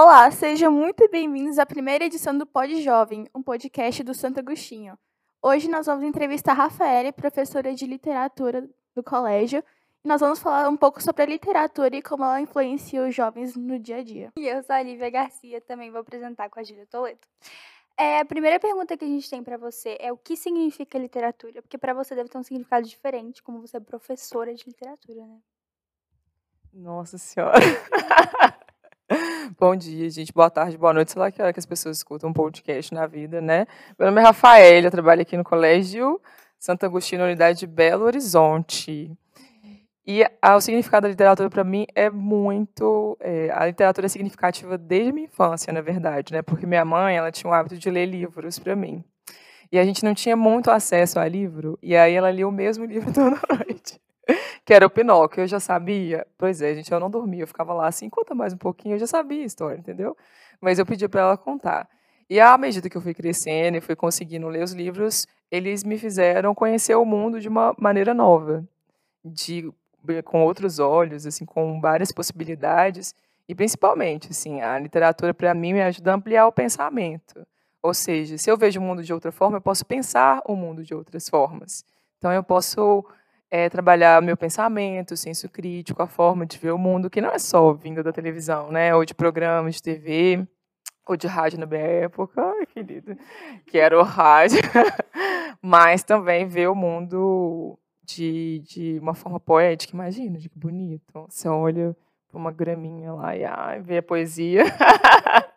Olá, sejam muito bem-vindos à primeira edição do Pod Jovem, um podcast do Santo Agostinho. Hoje nós vamos entrevistar a Rafaela, professora de literatura do colégio, e nós vamos falar um pouco sobre a literatura e como ela influencia os jovens no dia a dia. E eu sou a Lívia Garcia, também vou apresentar com a Gília Toledo. É, a primeira pergunta que a gente tem para você é o que significa literatura? Porque para você deve ter um significado diferente, como você é professora de literatura, né? Nossa Senhora. Bom dia, gente. Boa tarde, boa noite. Sei lá que hora que as pessoas escutam um podcast na vida, né? Meu nome é Rafael, eu trabalho aqui no Colégio Santo Agostinho, Unidade de Belo Horizonte. E a, o significado da literatura para mim é muito. É, a literatura é significativa desde a minha infância, na verdade, né? Porque minha mãe ela tinha o hábito de ler livros para mim. E a gente não tinha muito acesso a livro, e aí ela lia o mesmo livro toda noite. Que era o Pinóquio, eu já sabia. Pois é, gente, eu não dormia, eu ficava lá assim, conta mais um pouquinho, eu já sabia a história, entendeu? Mas eu pedi para ela contar. E à medida que eu fui crescendo e fui conseguindo ler os livros, eles me fizeram conhecer o mundo de uma maneira nova, de com outros olhos, assim, com várias possibilidades. E principalmente, assim, a literatura para mim me ajuda a ampliar o pensamento. Ou seja, se eu vejo o mundo de outra forma, eu posso pensar o mundo de outras formas. Então eu posso é, trabalhar meu pensamento, o senso crítico, a forma de ver o mundo, que não é só vindo da televisão, né? Ou de programas de TV, ou de rádio na minha época, ai, querido, que era o rádio, mas também ver o mundo de, de uma forma poética, imagina, que bonito. Você olha para uma graminha lá e ai, vê a poesia.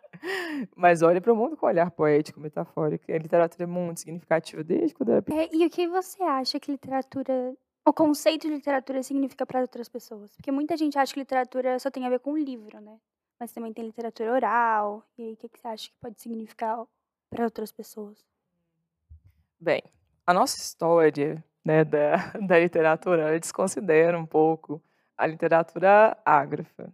Mas olha para o mundo com um olhar poético, metafórico. A literatura é muito significativa desde quando era. É, e o que você acha que literatura, o conceito de literatura significa para outras pessoas? Porque muita gente acha que literatura só tem a ver com livro, né? Mas também tem literatura oral. E aí, o que você acha que pode significar para outras pessoas? Bem, a nossa história né, da, da literatura, desconsidera um pouco a literatura ágrafa.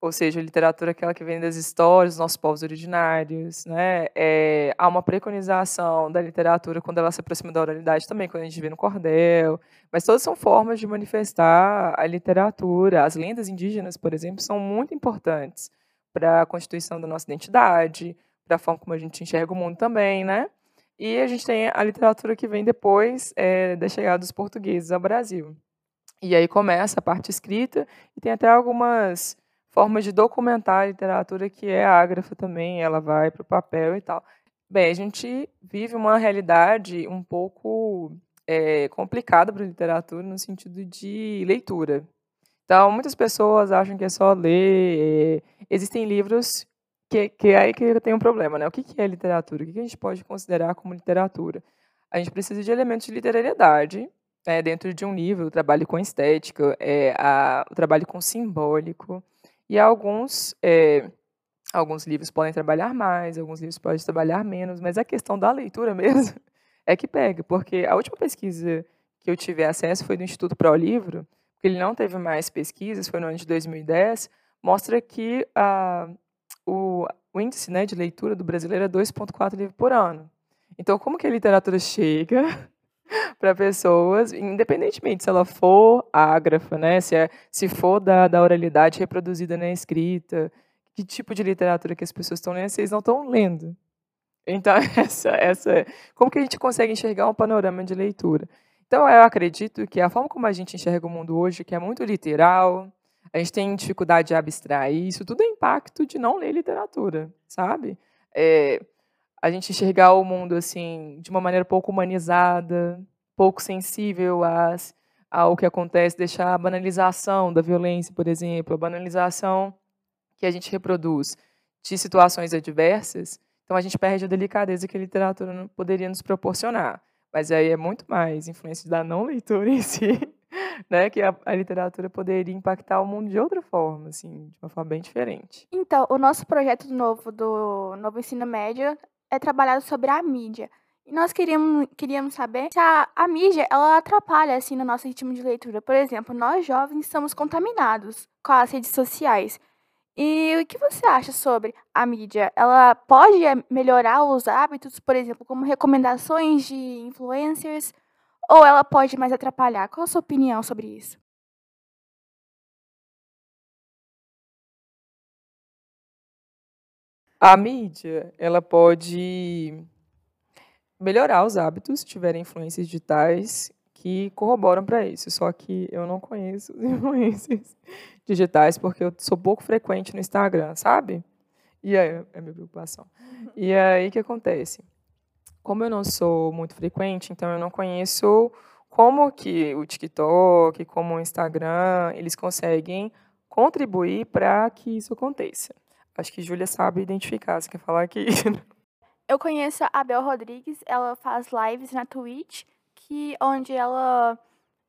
Ou seja, a literatura aquela que vem das histórias dos nossos povos originários. Né? É, há uma preconização da literatura quando ela se aproxima da oralidade também, quando a gente vê no cordel. Mas todas são formas de manifestar a literatura. As lendas indígenas, por exemplo, são muito importantes para a constituição da nossa identidade, para a forma como a gente enxerga o mundo também, né? E a gente tem a literatura que vem depois é, da chegada dos portugueses ao Brasil. E aí começa a parte escrita e tem até algumas formas de documentar a literatura que é ágrafa também, ela vai para o papel e tal. Bem, a gente vive uma realidade um pouco é, complicada para a literatura no sentido de leitura. Então, muitas pessoas acham que é só ler. É, existem livros que, que é aí que tem um problema, né? O que, que é literatura? O que, que a gente pode considerar como literatura? A gente precisa de elementos de literariedade né, dentro de um livro, o trabalho com estética, é, a, o trabalho com simbólico, e alguns, é, alguns livros podem trabalhar mais, alguns livros podem trabalhar menos, mas a questão da leitura mesmo é que pega, porque a última pesquisa que eu tive acesso foi do Instituto Pro Livro, porque ele não teve mais pesquisas, foi no ano de 2010, mostra que a, o, o índice né, de leitura do brasileiro é 2,4 livros por ano. Então, como que a literatura chega para pessoas, independentemente se ela for ágrafa, né, se, é, se for da, da oralidade reproduzida na escrita, que tipo de literatura que as pessoas estão lendo, vocês não estão lendo. Então, essa, essa, como que a gente consegue enxergar um panorama de leitura? Então, eu acredito que a forma como a gente enxerga o mundo hoje, que é muito literal, a gente tem dificuldade de abstrair, isso tudo é impacto de não ler literatura, sabe? É, a gente enxergar o mundo assim de uma maneira pouco humanizada, pouco sensível às, ao que acontece, deixar a banalização da violência, por exemplo, a banalização que a gente reproduz de situações adversas, então a gente perde a delicadeza que a literatura poderia nos proporcionar. Mas aí é muito mais influência da não leitura em si né, que a, a, literatura poderia impactar o mundo de outra forma, assim, de uma forma bem diferente. Então, o nosso projeto novo do novo ensino médio é trabalhado sobre a mídia. E nós queríamos, queríamos saber se a, a mídia ela atrapalha assim no nosso ritmo de leitura. Por exemplo, nós jovens somos contaminados com as redes sociais. E o que você acha sobre a mídia? Ela pode melhorar os hábitos, por exemplo, como recomendações de influencers? Ou ela pode mais atrapalhar? Qual a sua opinião sobre isso? A mídia, ela pode melhorar os hábitos se tiverem influências digitais que corroboram para isso. Só que eu não conheço os influências digitais porque eu sou pouco frequente no Instagram, sabe? E aí, é a minha preocupação. E aí, o que acontece? Como eu não sou muito frequente, então eu não conheço como que o TikTok, como o Instagram, eles conseguem contribuir para que isso aconteça. Acho que Júlia sabe identificar. Você quer falar aqui? Eu conheço a Bel Rodrigues, ela faz lives na Twitch, que onde ela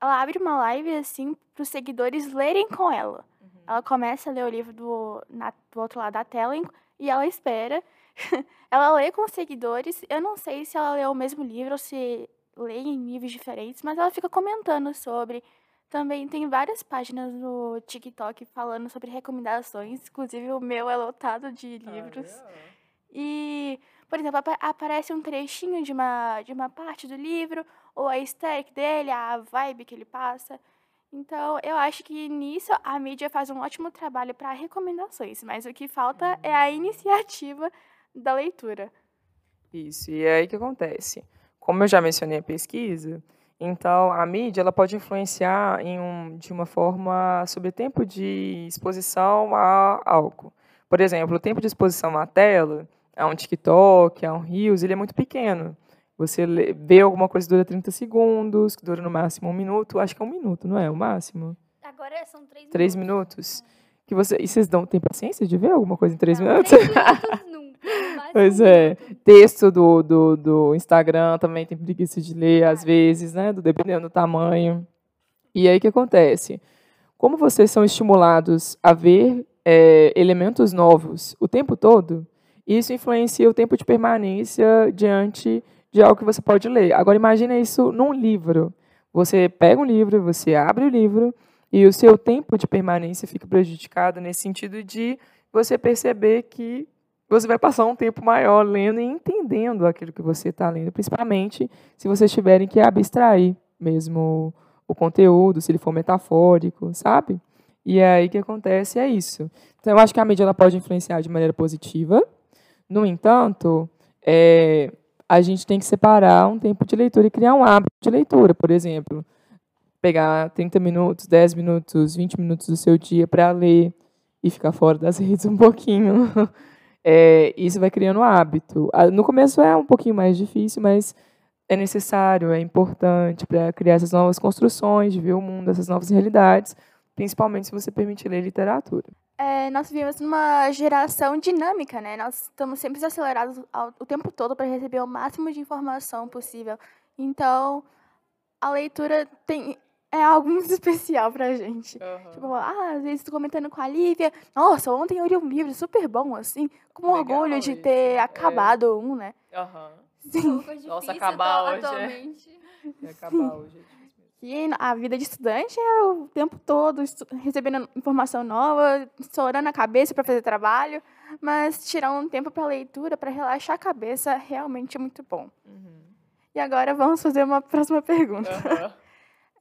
ela abre uma live assim para os seguidores lerem com ela. Uhum. Ela começa a ler o livro do, na, do outro lado da tela e ela espera. ela lê com os seguidores. Eu não sei se ela lê o mesmo livro ou se lê em níveis diferentes, mas ela fica comentando sobre. Também tem várias páginas no TikTok falando sobre recomendações, inclusive o meu é lotado de livros. Ah, é. E, por exemplo, ap aparece um trechinho de uma, de uma parte do livro, ou a estética dele, a vibe que ele passa. Então, eu acho que nisso a mídia faz um ótimo trabalho para recomendações, mas o que falta é a iniciativa da leitura. Isso, e é aí que acontece. Como eu já mencionei a pesquisa, então, a mídia ela pode influenciar em um, de uma forma sobre o tempo de exposição a algo. Por exemplo, o tempo de exposição à tela, a um TikTok, a um Reels, ele é muito pequeno. Você vê alguma coisa que dura 30 segundos, que dura no máximo um minuto. Acho que é um minuto, não é? O máximo? Agora são três minutos. Três minutos. Que você, e vocês dão, tem paciência de ver alguma coisa em três não, minutos? Três minutos. Pois é. Texto do, do, do Instagram também tem preguiça de ler, às vezes, né? Dependendo do tamanho. E aí o que acontece? Como vocês são estimulados a ver é, elementos novos o tempo todo, isso influencia o tempo de permanência diante de algo que você pode ler. Agora imagine isso num livro. Você pega um livro, você abre o livro e o seu tempo de permanência fica prejudicado nesse sentido de você perceber que você vai passar um tempo maior lendo e entendendo aquilo que você está lendo, principalmente se vocês tiverem que abstrair mesmo o conteúdo, se ele for metafórico, sabe? E aí que acontece é isso. Então, eu acho que a mídia ela pode influenciar de maneira positiva. No entanto, é, a gente tem que separar um tempo de leitura e criar um hábito de leitura, por exemplo. Pegar 30 minutos, 10 minutos, 20 minutos do seu dia para ler e ficar fora das redes um pouquinho. É, isso vai criando hábito. No começo é um pouquinho mais difícil, mas é necessário, é importante para criar essas novas construções, ver o mundo, essas novas realidades, principalmente se você permitir ler literatura. É, nós vivemos numa geração dinâmica, né? Nós estamos sempre acelerados ao, o tempo todo para receber o máximo de informação possível. Então, a leitura tem é algo muito especial pra gente. Uhum. Tipo, ah, às vezes tô comentando com a Lívia, nossa, ontem eu li um livro super bom, assim, com Legal orgulho de ter é. acabado é. um, né? Aham. Sim. Nossa, acabar hoje. É. Atualmente. É. acabar hoje. E a vida de estudante é o tempo todo recebendo informação nova, estourando a cabeça para fazer trabalho, mas tirar um tempo para leitura, para relaxar a cabeça, realmente é muito bom. Uhum. E agora vamos fazer uma próxima pergunta. Uhum.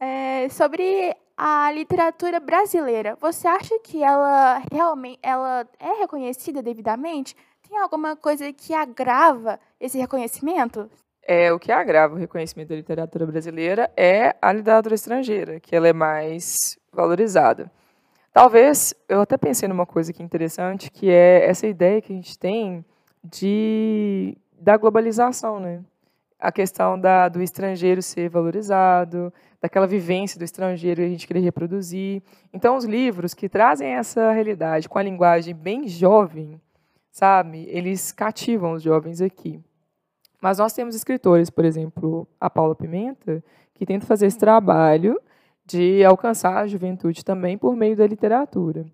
É, sobre a literatura brasileira, você acha que ela realmente ela é reconhecida devidamente? Tem alguma coisa que agrava esse reconhecimento? É, o que agrava o reconhecimento da literatura brasileira é a literatura estrangeira, que ela é mais valorizada. Talvez, eu até pensei numa coisa que é interessante, que é essa ideia que a gente tem de da globalização, né? A questão da, do estrangeiro ser valorizado, daquela vivência do estrangeiro e a gente querer reproduzir. Então, os livros que trazem essa realidade com a linguagem bem jovem, sabe, eles cativam os jovens aqui. Mas nós temos escritores, por exemplo, a Paula Pimenta, que tenta fazer esse trabalho de alcançar a juventude também por meio da literatura.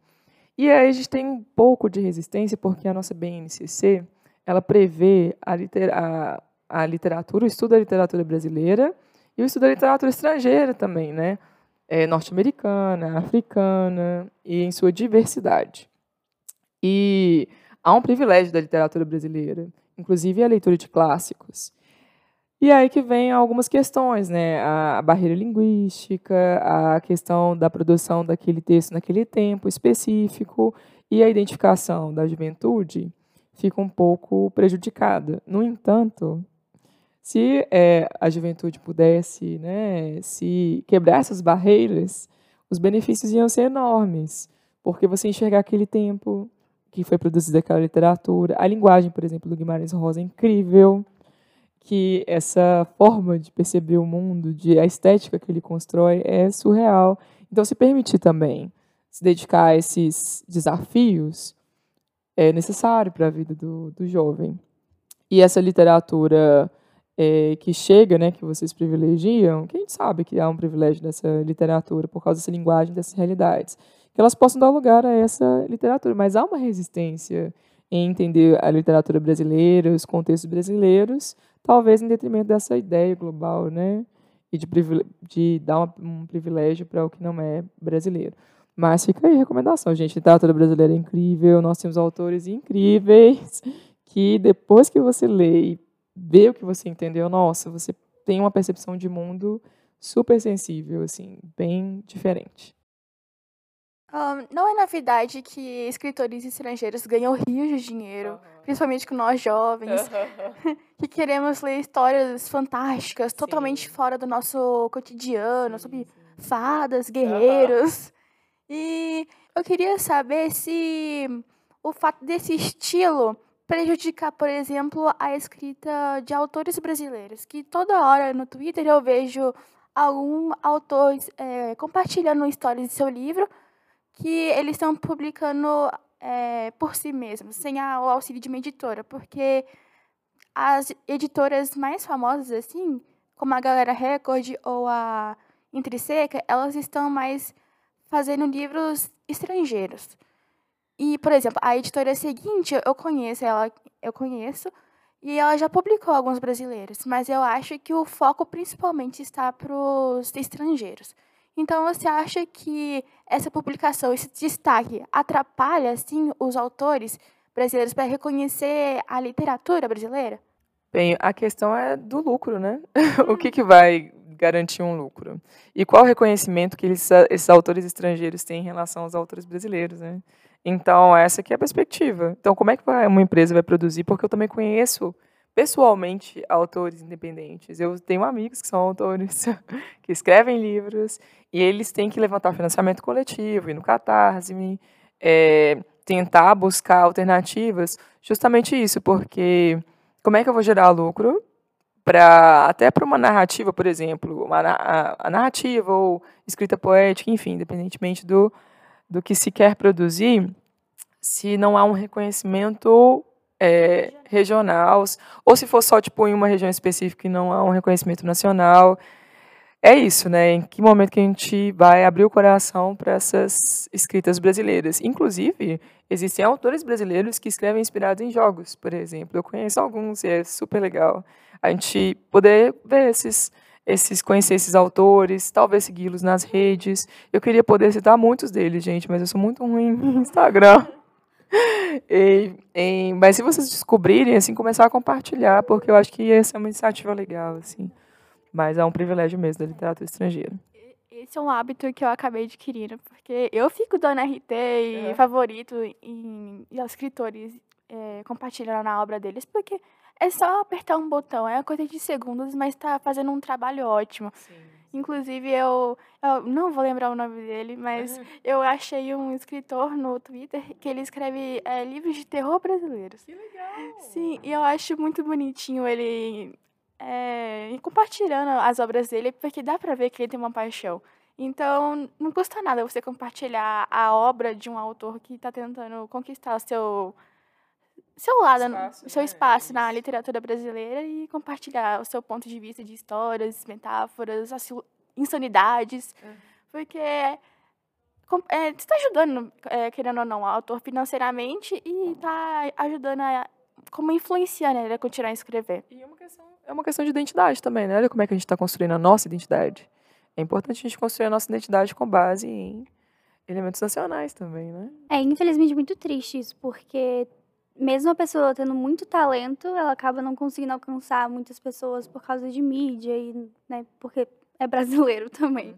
E aí a gente tem um pouco de resistência, porque a nossa BNCC ela prevê a, a, a literatura, o estudo da literatura brasileira e o estudo da literatura estrangeira também, né? É, norte-americana, africana e em sua diversidade. E há um privilégio da literatura brasileira, inclusive a leitura de clássicos. E aí que vem algumas questões, né? A, barreira linguística, a questão da produção daquele texto naquele tempo específico e a identificação da juventude fica um pouco prejudicada. No entanto, se é, a juventude pudesse né, se quebrar essas barreiras, os benefícios iam ser enormes, porque você enxergar aquele tempo que foi produzida aquela literatura, a linguagem, por exemplo, do Guimarães Rosa é incrível, que essa forma de perceber o mundo, de a estética que ele constrói é surreal. Então, se permitir também se dedicar a esses desafios é necessário para a vida do, do jovem. E essa literatura é, que chega, né, que vocês privilegiam, que a gente sabe que há um privilégio dessa literatura por causa dessa linguagem, dessas realidades, que elas possam dar lugar a essa literatura. Mas há uma resistência em entender a literatura brasileira, os contextos brasileiros, talvez em detrimento dessa ideia global, né? E de, de dar uma, um privilégio para o que não é brasileiro. Mas fica aí a recomendação, gente. Literatura brasileira é incrível, nós temos autores incríveis que depois que você lê e vê o que você entendeu, nossa, você tem uma percepção de mundo super sensível, assim, bem diferente. Um, não é novidade que escritores estrangeiros ganham rios de dinheiro, uhum. principalmente com nós jovens, uhum. que queremos ler histórias fantásticas, sim. totalmente fora do nosso cotidiano, sim, sobre sim. fadas, guerreiros. Uhum. E eu queria saber se o fato desse estilo prejudicar, por exemplo, a escrita de autores brasileiros, que toda hora no Twitter eu vejo algum autor é, compartilhando histórias de seu livro, que eles estão publicando é, por si mesmos, sem a, o auxílio de uma editora, porque as editoras mais famosas, assim, como a Galera Record ou a Intriseca, elas estão mais fazendo livros estrangeiros. E, por exemplo, a editora seguinte, eu conheço ela, eu conheço, e ela já publicou alguns brasileiros, mas eu acho que o foco principalmente está para os estrangeiros. Então, você acha que essa publicação, esse destaque, atrapalha, assim, os autores brasileiros para reconhecer a literatura brasileira? Bem, a questão é do lucro, né? o que, que vai garantir um lucro? E qual o reconhecimento que eles, esses autores estrangeiros têm em relação aos autores brasileiros, né? Então, essa aqui é a perspectiva. Então, como é que uma empresa vai produzir? Porque eu também conheço pessoalmente autores independentes. Eu tenho amigos que são autores, que escrevem livros, e eles têm que levantar financiamento coletivo, ir no Catarse, é, tentar buscar alternativas, justamente isso, porque como é que eu vou gerar lucro para até para uma narrativa, por exemplo, uma, a, a, narrativa ou escrita poética, enfim, independentemente do, do que se quer produzir, se não há um reconhecimento é, regional, ou se for só tipo em uma região específica e não há um reconhecimento nacional. É isso, né? Em que momento que a gente vai abrir o coração para essas escritas brasileiras? Inclusive, existem autores brasileiros que escrevem inspirados em jogos, por exemplo. Eu conheço alguns e é super legal. A gente poder ver esses, esses conhecer esses autores, talvez segui-los nas redes. Eu queria poder citar muitos deles, gente, mas eu sou muito ruim no Instagram e, e, mas se vocês descobrirem, assim, começar a compartilhar, porque eu acho que essa é uma iniciativa legal, assim. Mas é um privilégio mesmo da literatura estrangeira. Esse é um hábito que eu acabei adquirindo, porque eu fico dando RT e é. favorito em, em escritores é, compartilhando a obra deles, porque é só apertar um botão, é coisa de segundos, mas está fazendo um trabalho ótimo. Sim. Inclusive, eu, eu não vou lembrar o nome dele, mas uhum. eu achei um escritor no Twitter que ele escreve é, livros de terror brasileiros. Que legal! Sim, e eu acho muito bonitinho ele é, compartilhando as obras dele, porque dá pra ver que ele tem uma paixão. Então, não custa nada você compartilhar a obra de um autor que está tentando conquistar o seu seu lado, espaço, seu né? espaço na literatura brasileira e compartilhar o seu ponto de vista de histórias, metáforas, insanidades, uhum. porque é, você está ajudando, é, querendo ou não, o autor financeiramente e está ajudando a como influenciar né, ele a continuar a escrever. E é uma, questão, é uma questão de identidade também, né? Olha como é que a gente está construindo a nossa identidade. É importante a gente construir a nossa identidade com base em elementos nacionais também, né? É, infelizmente, muito triste isso, porque mesmo a pessoa tendo muito talento, ela acaba não conseguindo alcançar muitas pessoas por causa de mídia e, né, porque é brasileiro também.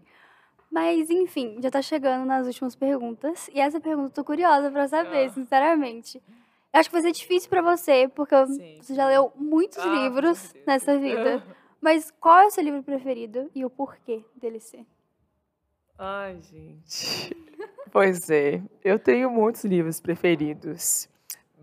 Mas, enfim, já tá chegando nas últimas perguntas. E essa pergunta eu tô curiosa para saber, ah. sinceramente. Eu acho que vai ser difícil pra você, porque Sim, você já leu muitos Ah, livros nessa vida. Mas qual é o seu livro preferido e o porquê dele ser? Ai, gente. Pois é, eu tenho muitos livros preferidos,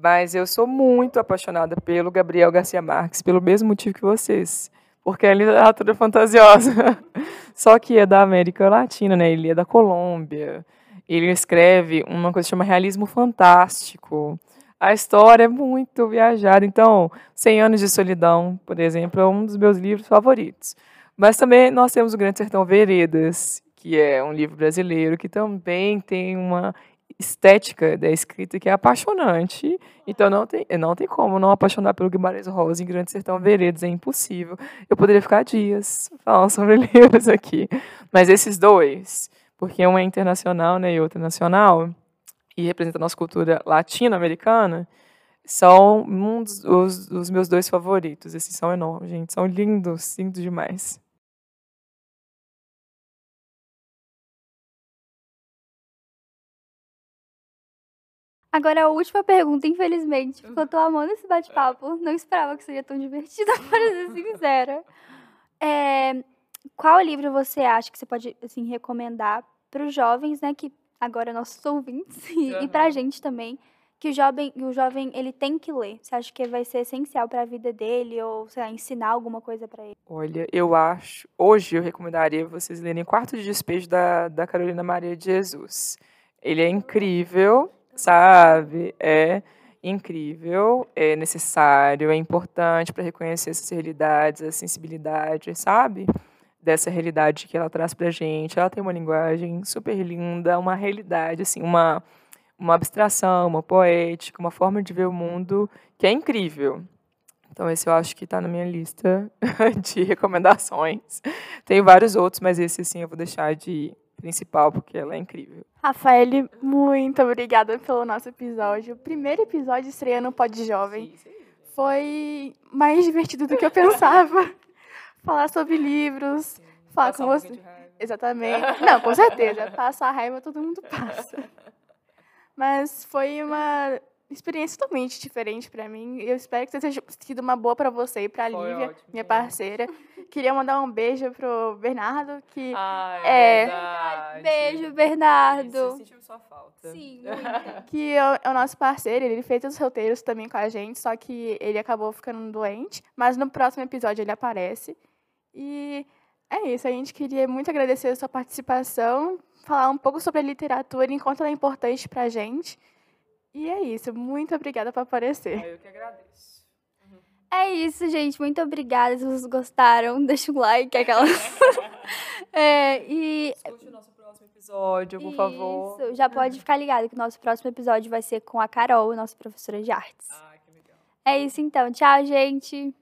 mas eu sou muito apaixonada pelo Gabriel Garcia Marques, pelo mesmo motivo que vocês, porque é literatura fantasiosa. Só que é da América Latina, né? Ele é da Colômbia. Ele escreve uma coisa que chama realismo fantástico. A história é muito viajada. Então, Cem Anos de Solidão, por exemplo, é um dos meus livros favoritos. Mas também nós temos o Grande Sertão Veredas, que é um livro brasileiro que também tem uma estética da escrita que é apaixonante. Então não tem, não tem como não apaixonar pelo Guimarães Rosa em Grande Sertão Veredas, é impossível. Eu poderia ficar dias falando sobre livros aqui. Mas esses dois, porque um é internacional né, e outro é nacional, e representa a nossa cultura latino-americana, são um dos, os, os meus dois favoritos. Esses são enormes, gente. São lindos, lindos demais. Agora, a última pergunta, infelizmente, porque eu tô amando esse bate-papo. Não esperava que seria tão divertido, para ser sincera. É, qual livro você acha que você pode assim, recomendar para os jovens, né? Que agora nossos ouvintes, e, e para a gente também, que o jovem, o jovem ele tem que ler. Você acha que vai ser essencial para a vida dele, ou, sei lá, ensinar alguma coisa para ele? Olha, eu acho. Hoje eu recomendaria vocês lerem Quarto de Despejo da, da Carolina Maria de Jesus. Ele é incrível, sabe? É incrível, é necessário, é importante para reconhecer essas realidades, a sensibilidade, sabe? Dessa realidade que ela traz pra gente. Ela tem uma linguagem super linda, uma realidade, assim, uma, uma abstração, uma poética, uma forma de ver o mundo que é incrível. Então, esse eu acho que está na minha lista de recomendações. Tem vários outros, mas esse, assim, eu vou deixar de principal, porque ela é incrível. Rafael, muito obrigada pelo nosso episódio. O primeiro episódio estreando no Pod Jovem. Foi mais divertido do que eu pensava. Falar sobre livros, falar com você. Exatamente. Não, com certeza. Passar raiva todo mundo passa. Mas foi uma experiência totalmente diferente pra mim. Eu espero que tenha sido uma boa pra você e pra Foi Lívia, ótimo minha parceira. Queria mandar um beijo pro Bernardo, que Ah, É. verdade. Beijo, Isso, Bernardo. sentimos sua falta. Sim, muita. que é o, é o nosso parceiro, ele fez os roteiros também com a gente, só que ele acabou ficando doente. Mas no próximo episódio ele aparece. E é isso, a gente queria muito agradecer a sua participação, falar um pouco sobre a literatura, enquanto ela é importante pra gente. E é isso, muito obrigada por aparecer. Ah, Eu que agradeço. É isso, gente. Muito obrigada. Se vocês gostaram, deixa um like, aquelas. é, e Escute o nosso próximo episódio, por favor. Isso, já pode ficar ligado que o nosso próximo episódio vai ser com a Carol, nossa professora de artes. Ah, que legal. É isso então. Tchau, gente.